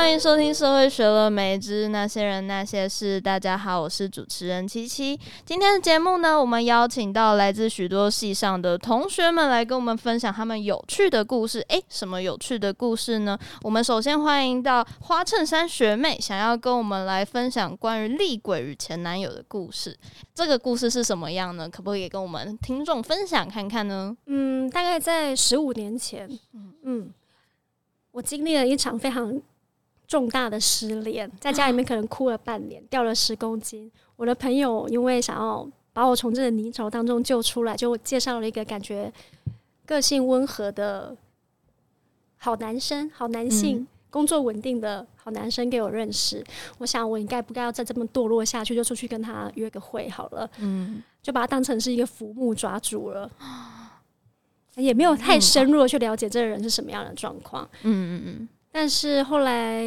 欢迎收听《社会学了没之那些人那些事》。大家好，我是主持人七七。今天的节目呢，我们邀请到来自许多系上的同学们来跟我们分享他们有趣的故事。诶，什么有趣的故事呢？我们首先欢迎到花衬衫学妹，想要跟我们来分享关于厉鬼与前男友的故事。这个故事是什么样呢？可不可以跟我们听众分享看看呢？嗯，大概在十五年前，嗯嗯。我经历了一场非常重大的失恋，在家里面可能哭了半年，掉了十公斤。我的朋友因为想要把我从这个泥沼当中救出来，就介绍了一个感觉个性温和的好男生、好男性、嗯、工作稳定的好男生给我认识。我想，我应该不该要再这么堕落下去，就出去跟他约个会好了。嗯，就把他当成是一个浮木抓住了。也没有太深入的去了解这个人是什么样的状况，嗯嗯嗯。但是后来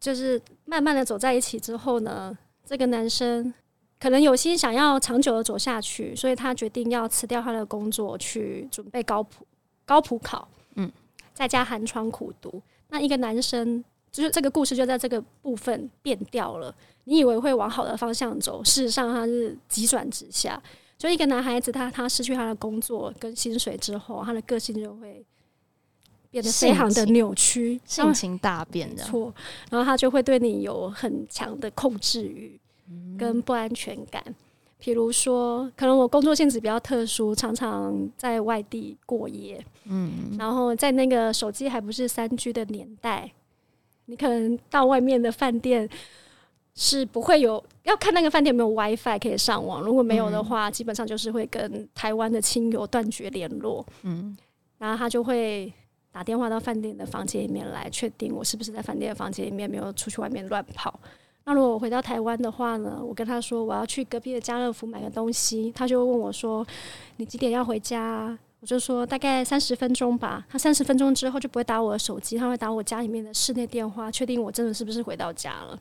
就是慢慢的走在一起之后呢，这个男生可能有心想要长久的走下去，所以他决定要辞掉他的工作，去准备高普高普考，嗯，在家寒窗苦读。那一个男生就是这个故事就在这个部分变掉了。你以为会往好的方向走，事实上他是急转直下。就一个男孩子，他他失去他的工作跟薪水之后，他的个性就会变得非常的扭曲，性情大变的错，然后他就会对你有很强的控制欲跟不安全感。比如说，可能我工作性质比较特殊，常常在外地过夜，嗯，然后在那个手机还不是三 G 的年代，你可能到外面的饭店。是不会有要看那个饭店有没有 WiFi 可以上网，如果没有的话，嗯、基本上就是会跟台湾的亲友断绝联络。嗯，然后他就会打电话到饭店的房间里面来，确定我是不是在饭店的房间里面，没有出去外面乱跑。那如果我回到台湾的话呢，我跟他说我要去隔壁的家乐福买个东西，他就会问我说：“你几点要回家？”我就说大概三十分钟吧。他三十分钟之后就不会打我的手机，他会打我家里面的室内电话，确定我真的是不是回到家了。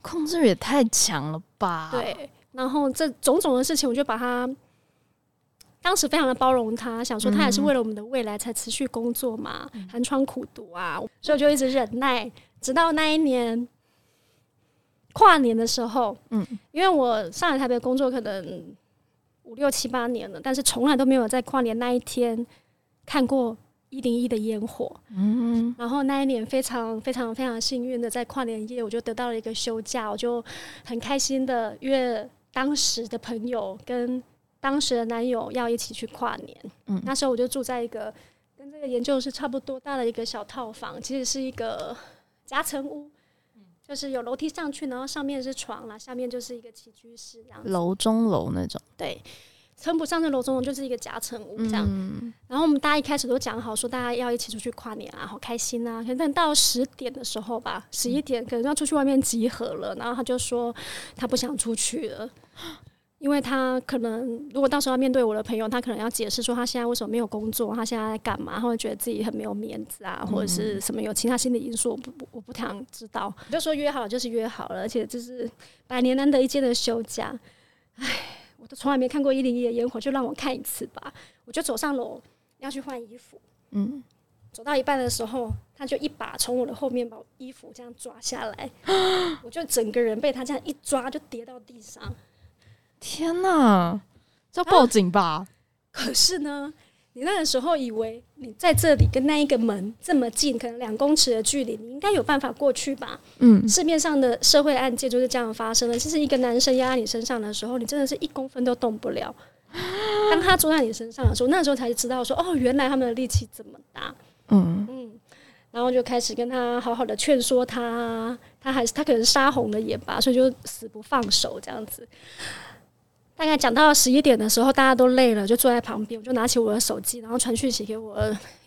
控制欲也太强了吧！对，然后这种种的事情，我就把他当时非常的包容他，想说他也是为了我们的未来才持续工作嘛，嗯、寒窗苦读啊，所以我就一直忍耐，直到那一年跨年的时候，嗯，因为我上海台北工作可能五六七八年了，但是从来都没有在跨年那一天看过。一零一的烟火，嗯，然后那一年非常非常非常幸运的在跨年夜，我就得到了一个休假，我就很开心的约当时的朋友跟当时的男友要一起去跨年。嗯，那时候我就住在一个跟这个研究室差不多大的一个小套房，其实是一个夹层屋，就是有楼梯上去，然后上面是床啦，下面就是一个起居室，这样楼中楼那种，对。称不上的楼中楼，就是一个夹层屋这样。嗯、然后我们大家一开始都讲好说，大家要一起出去跨年啊，好开心啊！可能到十点的时候吧，十一点可能要出去外面集合了。然后他就说他不想出去了，因为他可能如果到时候要面对我的朋友，他可能要解释说他现在为什么没有工作，他现在在干嘛，他会觉得自己很没有面子啊，或者是什么有其他心理因素，我不我不太知道。就说约好了就是约好了，而且这是百年难得一见的休假，唉。我都从来没看过一零一的烟火，就让我看一次吧。我就走上楼要去换衣服，嗯，走到一半的时候，他就一把从我的后面把我衣服这样抓下来，我就整个人被他这样一抓就跌到地上。天哪，这要报警吧？啊，可是呢。你那个时候以为你在这里跟那一个门这么近，可能两公尺的距离，你应该有办法过去吧？嗯，市面上的社会案件就是这样发生的。其实一个男生压 在你身上的时候，你真的是一公分都动不了。当他坐在你身上的时候，那时候才知道说，哦，原来他们的力气这么大。嗯嗯，然后就开始跟他好好的劝说他，他还是他可能杀红了眼吧，所以就死不放手这样子。大概讲到十一点的时候，大家都累了，就坐在旁边。我就拿起我的手机，然后传讯息给我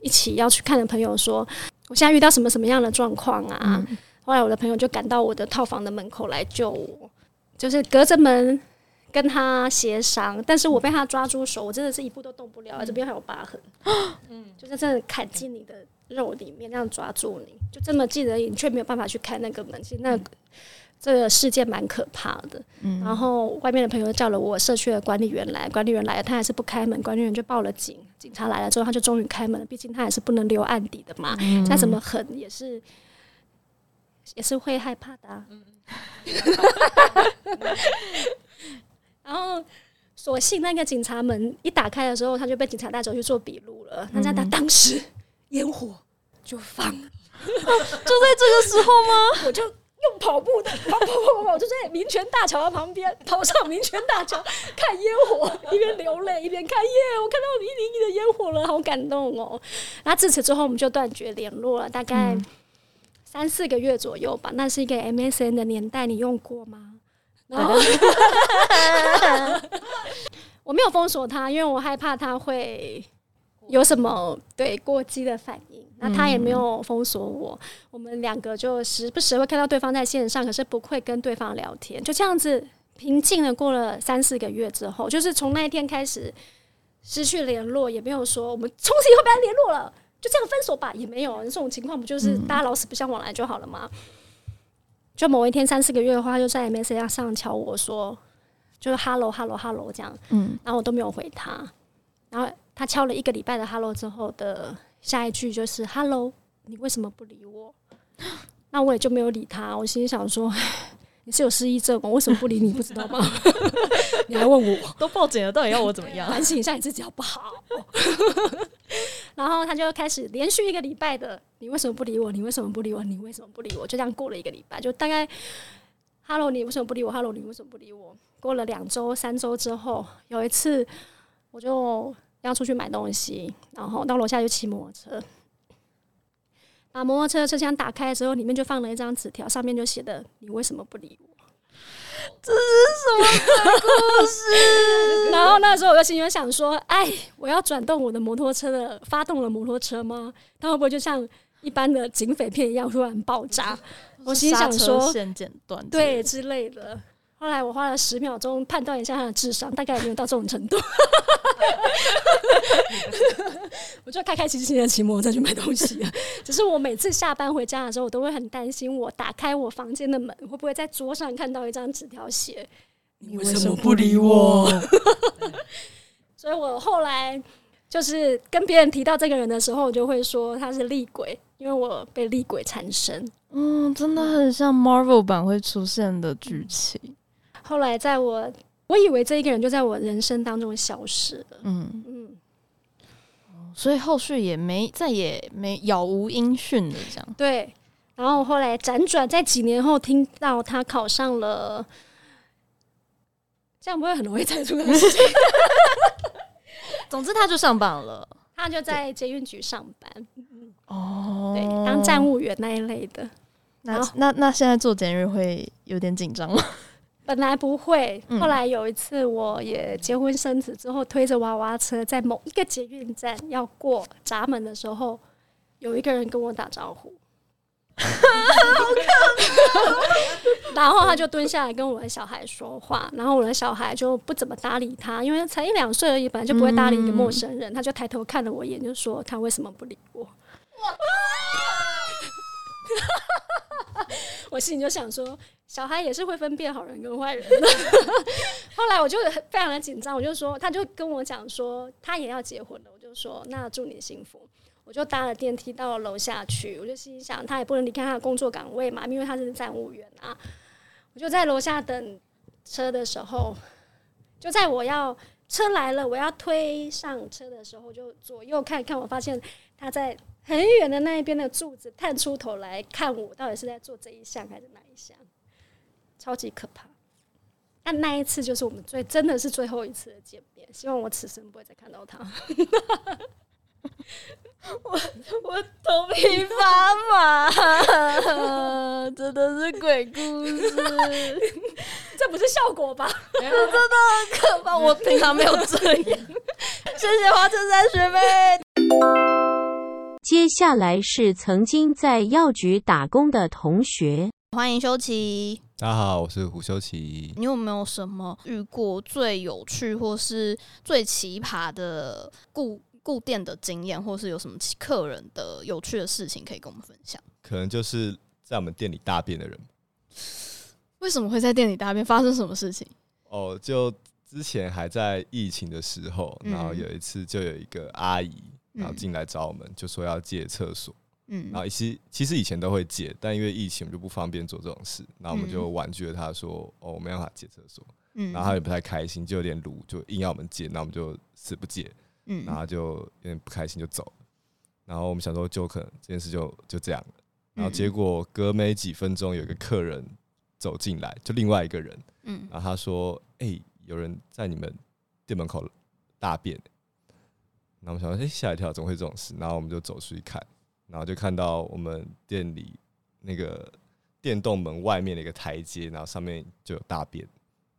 一起要去看的朋友说：“我现在遇到什么什么样的状况啊？”嗯、后来我的朋友就赶到我的套房的门口来救我，就是隔着门跟他协商，但是我被他抓住手，我真的是一步都动不了，这边还有疤痕，嗯，就是真的砍进你的肉里面，那样抓住你，就这么近而已，你却没有办法去开那个门，其实那个。这个事件蛮可怕的，嗯、然后外面的朋友叫了我社区的管理员来，管理员来了，他还是不开门，管理员就报了警，警察来了之后，他就终于开门了，毕竟他也是不能留案底的嘛，再、嗯、怎么狠也是也是会害怕的、啊。然后，所幸那个警察门一打开的时候，他就被警察带走去做笔录了。那在他当时，烟火就放了，就在这个时候吗？我就用跑步的跑跑跑跑跑，就在民权大桥的旁边跑上民权大桥看烟火，一边流泪一边看耶，我看到一零一的烟火了，好感动哦。那自此之后，我们就断绝联络了，大概三四个月左右吧。那是一个 MSN 的年代，你用过吗？然后 我没有封锁他，因为我害怕他会有什么对过激的反应。那他也没有封锁我，我们两个就时不时会看到对方在线上，可是不会跟对方聊天。就这样子平静的过了三四个月之后，就是从那一天开始失去联络，也没有说我们从此以后不要联络了，就这样分手吧，也没有。这种情况，不就是大家老死不相往来就好了吗？就某一天三四个月的话，就在 MSN 上敲我说，就是 hello hello hello 这样，嗯，然后我都没有回他，然后他敲了一个礼拜的 hello 之后的下一句就是 hello，你为什么不理我？那我也就没有理他，我心里想说。你是有失忆症吗？为什么不理你？不知道吗？你还问我？都报警了，到底要我怎么样？反省一下你自己好不好？然后他就开始连续一个礼拜的，你为什么不理我？你为什么不理我？你为什么不理我？就这样过了一个礼拜，就大概，Hello，你为什么不理我？Hello，你为什么不理我？过了两周、三周之后，有一次我就要出去买东西，然后到楼下就骑摩托车。把摩托车车厢打开的时候，里面就放了一张纸条，上面就写的：“你为什么不理我？”这是什么故事？然后那时候我就心里想说：“哎，我要转动我的摩托车的发动了摩托车吗？它会不会就像一般的警匪片一样突然爆炸？” 我心想说：“线剪断，对之类的。”后来我花了十秒钟判断一下他的智商，大概也没有到这种程度。我就开开心心的骑摩托车去买东西。只是我每次下班回家的时候，我都会很担心，我打开我房间的门，会不会在桌上看到一张纸条，写你为什么不理我？所以我后来就是跟别人提到这个人的时候，我就会说他是厉鬼，因为我被厉鬼缠身。嗯，真的很像 Marvel 版会出现的剧情。后来，在我我以为这一个人就在我人生当中消失了，嗯嗯，所以后续也没再也没杳无音讯的这样。对，然后后来辗转在几年后听到他考上了，这样不会很容易猜出来。总之，他就上榜了，他就在捷运局上班。哦，对，当站务员那一类的。那那那现在做捷运会有点紧张吗？本来不会，后来有一次我也结婚生子之后，推着娃娃车在某一个捷运站要过闸门的时候，有一个人跟我打招呼，然后他就蹲下来跟我的小孩说话，然后我的小孩就不怎么搭理他，因为才一两岁而已，本来就不会搭理一个陌生人，他就抬头看了我一眼，就说 他为什么不理我？我心里就想说，小孩也是会分辨好人跟坏人的。后来我就非常的紧张，我就说，他就跟我讲说，他也要结婚了。我就说，那祝你幸福。我就搭了电梯到楼下去，我就心想，他也不能离开他的工作岗位嘛，因为他是站务员啊。我就在楼下等车的时候，就在我要车来了，我要推上车的时候，就左右看看，我发现他在。很远的那一边的柱子探出头来看我，到底是在做这一项还是那一项？超级可怕。但那一次就是我们最真的是最后一次的见面，希望我此生不会再看到他。我我头皮发麻，真的是鬼故事，这不是效果吧？这真的很可怕，我平常没有这样。谢谢花衬衫学妹。接下来是曾经在药局打工的同学，欢迎修齐。大家好，我是胡修齐。你有没有什么遇过最有趣或是最奇葩的顾顾店的经验，或是有什么客人的有趣的事情可以跟我们分享？可能就是在我们店里大便的人。为什么会在店里大便？发生什么事情？哦，就之前还在疫情的时候，然后有一次就有一个阿姨。然后进来找我们，就说要借厕所。嗯，然后其实其实以前都会借，但因为疫情就不方便做这种事，然后我们就婉拒了他说，哦，我没办法借厕所，嗯，然后他也不太开心，就有点鲁，就硬要我们借，那我们就死不借，嗯，然后就有点不开心就走了，然后我们想说就可能这件事就就这样了，然后结果隔没几分钟有一个客人走进来，就另外一个人，嗯，然后他说，哎、欸，有人在你们店门口大便，然后我们想说，哎、欸，吓一跳，怎么会这种事？然后我们就走出去看。然后就看到我们店里那个电动门外面的一个台阶，然后上面就有大便，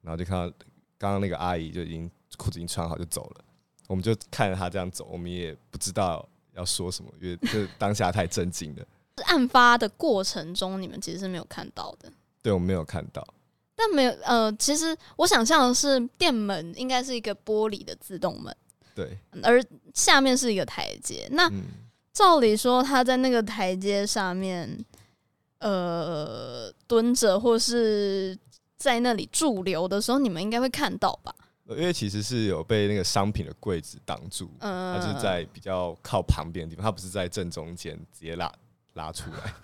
然后就看到刚刚那个阿姨就已经裤子已经穿好就走了，我们就看着她这样走，我们也不知道要说什么，因为这当下太震惊了。案发的过程中，你们其实是没有看到的。对，我们没有看到。但没有呃，其实我想象的是店门应该是一个玻璃的自动门，对，而下面是一个台阶，那。嗯照理说，他在那个台阶上面，呃，蹲着或是在那里驻留的时候，你们应该会看到吧？因为其实是有被那个商品的柜子挡住，嗯，他是在比较靠旁边的地方，他不是在正中间直接拉拉出来。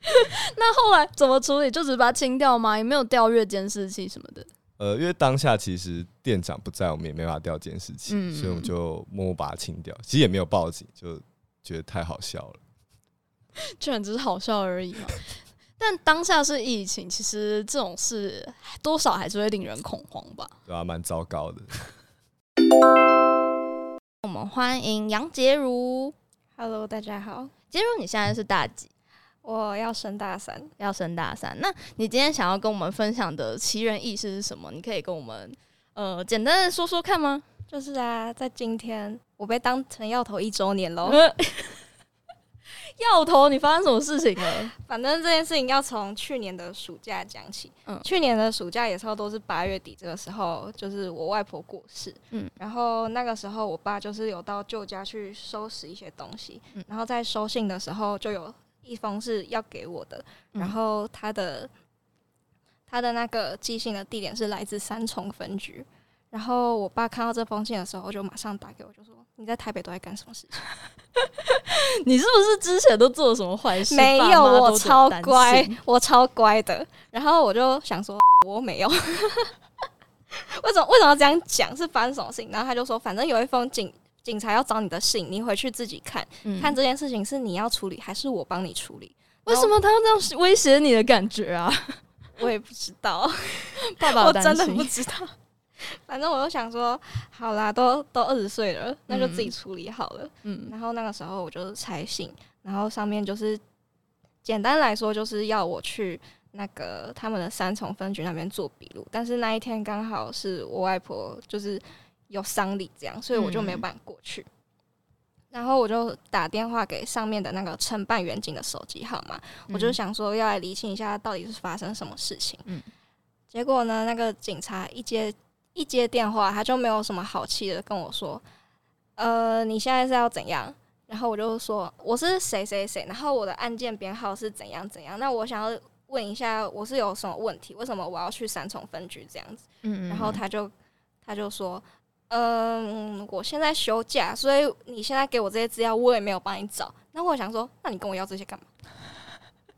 那后来怎么处理？就只是把它清掉吗？也没有调阅监视器什么的？呃，因为当下其实店长不在，我们也没办法调监视器，嗯、所以我们就默默把它清掉。其实也没有报警，就觉得太好笑了，居然只是好笑而已嘛。但当下是疫情，其实这种事多少还是会令人恐慌吧？对啊，蛮糟糕的。我们欢迎杨洁如，Hello，大家好。洁如，你现在是大几？我要升大三，要升大三。那你今天想要跟我们分享的奇人异事是什么？你可以跟我们呃简单的说说看吗？就是啊，在今天我被当成药头一周年喽。药头，你发生什么事情了？反正这件事情要从去年的暑假讲起。嗯，去年的暑假也差不多是八月底这个时候，就是我外婆过世。嗯，然后那个时候我爸就是有到旧家去收拾一些东西。嗯，然后在收信的时候就有。一封是要给我的，然后他的、嗯、他的那个寄信的地点是来自三重分局，然后我爸看到这封信的时候，就马上打给我，就说：“你在台北都在干什么事情？你是不是之前都做了什么坏事？”没有，我超乖，我超乖的。然后我就想说，我没有，为什么为什么要这样讲？是发生什么事情？然后他就说，反正有一封警。警察要找你的信，你回去自己看，嗯、看这件事情是你要处理还是我帮你处理？为什么他要这样威胁你的感觉啊？我也不知道，爸爸，我真的不知道。反正我就想说，好啦，都都二十岁了，那就自己处理好了。嗯，然后那个时候我就拆信，然后上面就是简单来说，就是要我去那个他们的三重分局那边做笔录，但是那一天刚好是我外婆就是。有丧礼这样，所以我就没有办法过去。嗯、然后我就打电话给上面的那个承办员警的手机号码，嗯、我就想说要来厘清一下到底是发生什么事情。嗯、结果呢，那个警察一接一接电话，他就没有什么好气的跟我说：“呃，你现在是要怎样？”然后我就说：“我是谁谁谁，然后我的案件编号是怎样怎样。”那我想要问一下，我是有什么问题？为什么我要去三重分局这样子？嗯嗯，然后他就他就说。嗯，我现在休假，所以你现在给我这些资料，我也没有帮你找。那我想说，那你跟我要这些干嘛？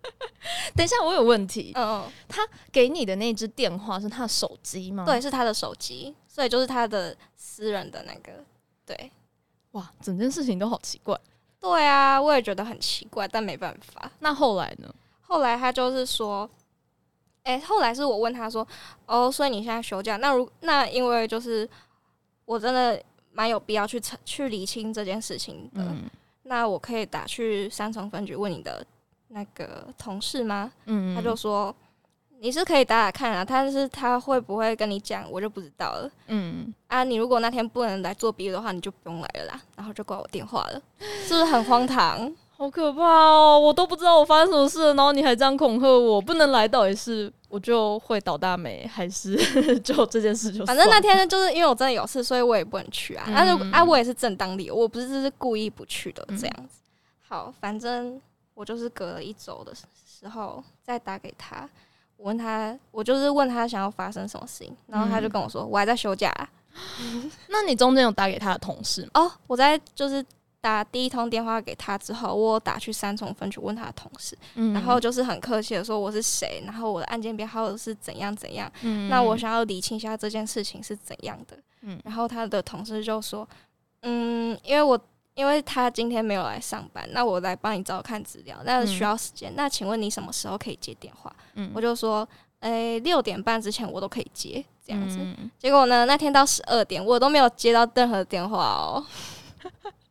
等一下，我有问题。嗯嗯，他给你的那只电话是他的手机吗？对，是他的手机，所以就是他的私人的那个。对，哇，整件事情都好奇怪。对啊，我也觉得很奇怪，但没办法。那后来呢？后来他就是说，哎、欸，后来是我问他说，哦，所以你现在休假？那如那因为就是。我真的蛮有必要去去厘清这件事情的。嗯、那我可以打去三重分局问你的那个同事吗？嗯，他就说你是可以打打看啊，但是他会不会跟你讲，我就不知道了。嗯，啊，你如果那天不能来做笔录的话，你就不用来了啦。然后就挂我电话了，是不是很荒唐？好可怕哦！我都不知道我发生什么事了，然后你还这样恐吓我，不能来，到底是？我就会倒大霉，还是 就这件事就反正那天就是因为我真的有事，所以我也不能去啊。但是、嗯、啊，我也是正当理由，我不是是故意不去的这样子。嗯、好，反正我就是隔了一周的时候再打给他，我问他，我就是问他想要发生什么事情，然后他就跟我说，我还在休假、啊。那你中间有打给他的同事吗？哦，我在就是打第一通电话给他之后，我打去三重分局问他的同事，嗯、然后就是很客气的说我是谁，然后我的案件编号是怎样怎样，嗯、那我想要理清一下这件事情是怎样的，嗯、然后他的同事就说，嗯，因为我因为他今天没有来上班，那我来帮你照看资料，那需要时间，嗯、那请问你什么时候可以接电话？嗯、我就说。诶、欸，六点半之前我都可以接，这样子。嗯、结果呢，那天到十二点，我都没有接到任何电话哦。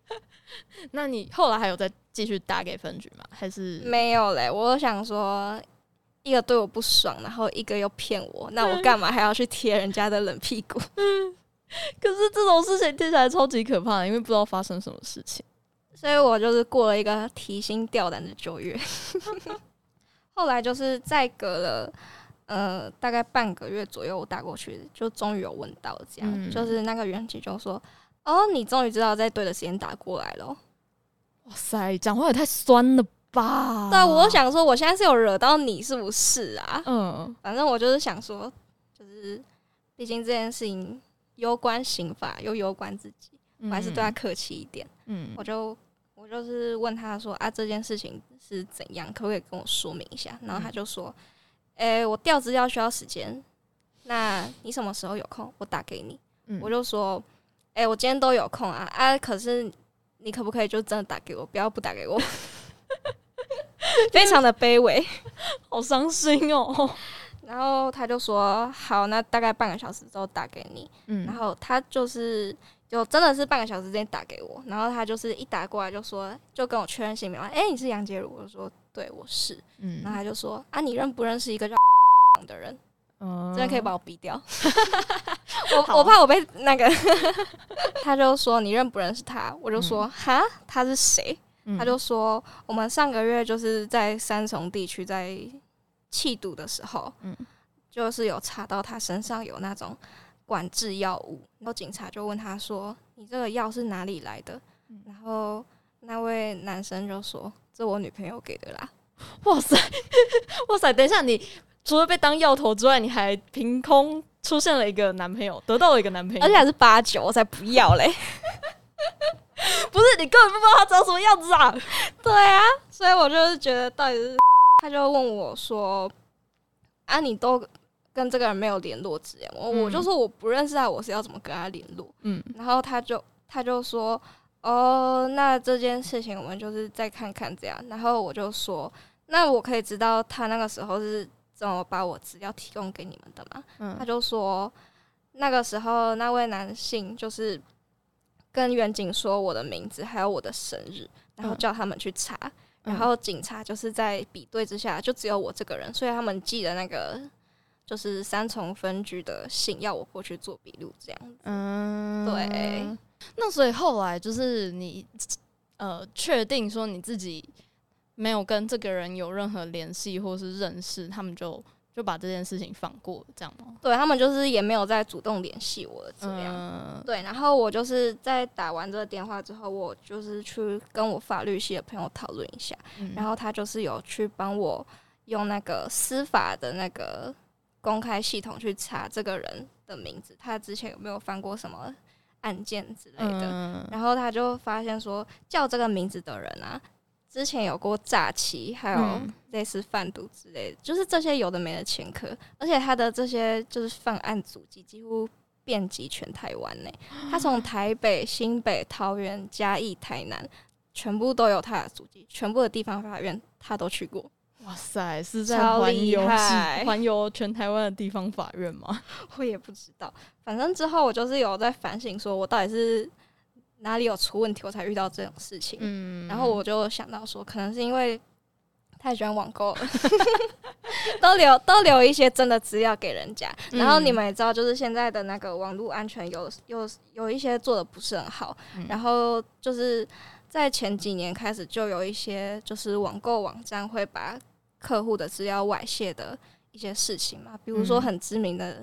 那你后来还有再继续打给分局吗？还是没有嘞？我想说，一个对我不爽，然后一个又骗我，那我干嘛还要去贴人家的冷屁股？可是这种事情听起来超级可怕的，因为不知道发生什么事情，所以我就是过了一个提心吊胆的九月。后来就是再隔了。呃，大概半个月左右，我打过去，就终于有问到这样，嗯、就是那个原警就说：“哦，你终于知道在对的时间打过来了。”哇塞，讲话也太酸了吧！对，我想说，我现在是有惹到你是不是啊？嗯，反正我就是想说，就是毕竟这件事情攸关刑法，又攸关自己，我还是对他客气一点。嗯，我就我就是问他说：“啊，这件事情是怎样？可不可以跟我说明一下？”然后他就说。诶、欸，我调资料需要时间，那你什么时候有空？我打给你。嗯、我就说，诶、欸，我今天都有空啊啊！可是你可不可以就真的打给我，不要不打给我？非常的卑微，好伤心哦。然后他就说，好，那大概半个小时之后打给你。嗯，然后他就是就真的是半个小时之内打给我，然后他就是一打过来就说，就跟我确认姓名，哎、欸，你是杨杰如？我就说。对，我是，嗯，然后他就说啊，你认不认识一个叫的人？嗯，真的可以把我逼掉，我我怕我被那个，他就说你认不认识他？我就说哈、嗯，他是谁？嗯、他就说我们上个月就是在三重地区在气毒的时候，嗯，就是有查到他身上有那种管制药物，然后警察就问他说，你这个药是哪里来的？嗯、然后那位男生就说。这我女朋友给的啦！哇塞，哇塞！等一下，你除了被当药头之外，你还凭空出现了一个男朋友，得到了一个男朋友，而且还是八九，我才不要嘞！不是，你根本不知道他长什么样子啊！对啊，所以我就是觉得到底是，他就问我说：“啊，你都跟这个人没有联络之类？”我、嗯、我就说我不认识他，我是要怎么跟他联络？嗯，然后他就他就说。哦，那这件事情我们就是再看看这样。然后我就说，那我可以知道他那个时候是怎么把我资料提供给你们的嘛？嗯，他就说，那个时候那位男性就是跟远景说我的名字还有我的生日，然后叫他们去查。嗯，然后警察就是在比对之下，就只有我这个人，所以他们寄的那个就是三重分局的信，要我过去做笔录这样子。嗯，对。那所以后来就是你，呃，确定说你自己没有跟这个人有任何联系或是认识，他们就就把这件事情放过，这样吗？对，他们就是也没有再主动联系我这样。嗯、对，然后我就是在打完这个电话之后，我就是去跟我法律系的朋友讨论一下，嗯、然后他就是有去帮我用那个司法的那个公开系统去查这个人的名字，他之前有没有犯过什么？案件之类的，嗯、然后他就发现说，叫这个名字的人啊，之前有过诈欺，还有类似贩毒之类的，嗯、就是这些有的没的前科，而且他的这些就是犯案足迹几乎遍及全台湾内，他从台北、新北、桃园、嘉义、台南，全部都有他的足迹，全部的地方法院他都去过。哇塞，是在环游环游全台湾的地方法院吗？我也不知道，反正之后我就是有在反省，说我到底是哪里有出问题，我才遇到这种事情。嗯，然后我就想到说，可能是因为太喜欢网购了，都留都留一些真的资料给人家。然后你们也知道，就是现在的那个网络安全有有有一些做的不是很好。嗯、然后就是在前几年开始，就有一些就是网购网站会把客户的资料外泄的一些事情嘛，比如说很知名的、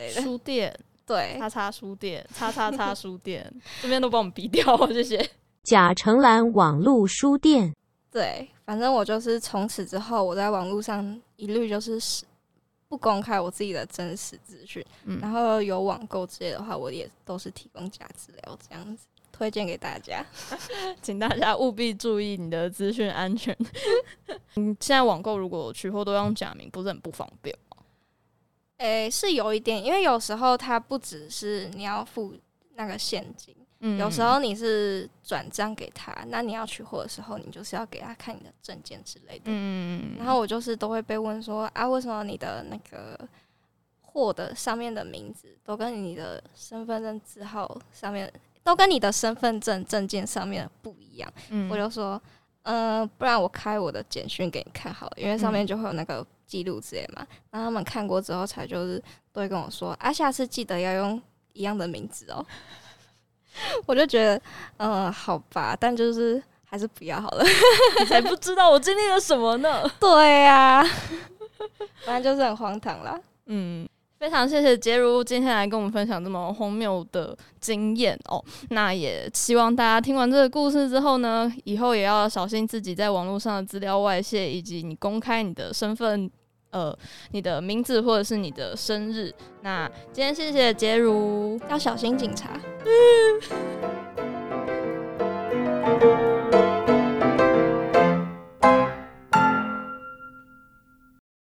嗯、书店，对，叉叉书店，叉叉叉 书店，这边都帮我们逼掉，谢谢。贾城兰网络书店，对，反正我就是从此之后，我在网络上一律就是不公开我自己的真实资讯，嗯、然后有网购之类的话，我也都是提供假资料这样子。推荐给大家，请大家务必注意你的资讯安全。你 现在网购如果取货都用假名，不是很不方便吗？诶、欸，是有一点，因为有时候它不只是你要付那个现金，嗯，有时候你是转账给他，那你要取货的时候，你就是要给他看你的证件之类的，嗯，然后我就是都会被问说啊，为什么你的那个货的上面的名字都跟你的身份证字号上面都跟你的身份证证件上面不一样？嗯，我就说，嗯、呃，不然我开我的简讯给你看好了，因为上面就会有那个。记录之类嘛，然后他们看过之后才就是都会跟我说啊，下次记得要用一样的名字哦。我就觉得，嗯、呃，好吧，但就是还是不要好了。你才不知道我经历了什么呢？对呀、啊，反正就是很荒唐啦。嗯，非常谢谢杰如今天来跟我们分享这么荒谬的经验哦。那也希望大家听完这个故事之后呢，以后也要小心自己在网络上的资料外泄，以及你公开你的身份。呃，你的名字或者是你的生日。那今天谢谢杰如，要小心警察。